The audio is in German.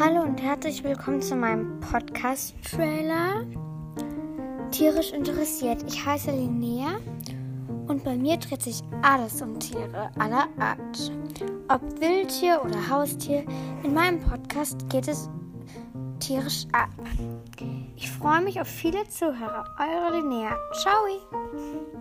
Hallo und herzlich willkommen zu meinem Podcast-Trailer. Tierisch interessiert. Ich heiße Linnea und bei mir dreht sich alles um Tiere aller Art. Ob Wildtier oder Haustier, in meinem Podcast geht es tierisch ab. Ich freue mich auf viele Zuhörer. Eure Linnea. Ciao.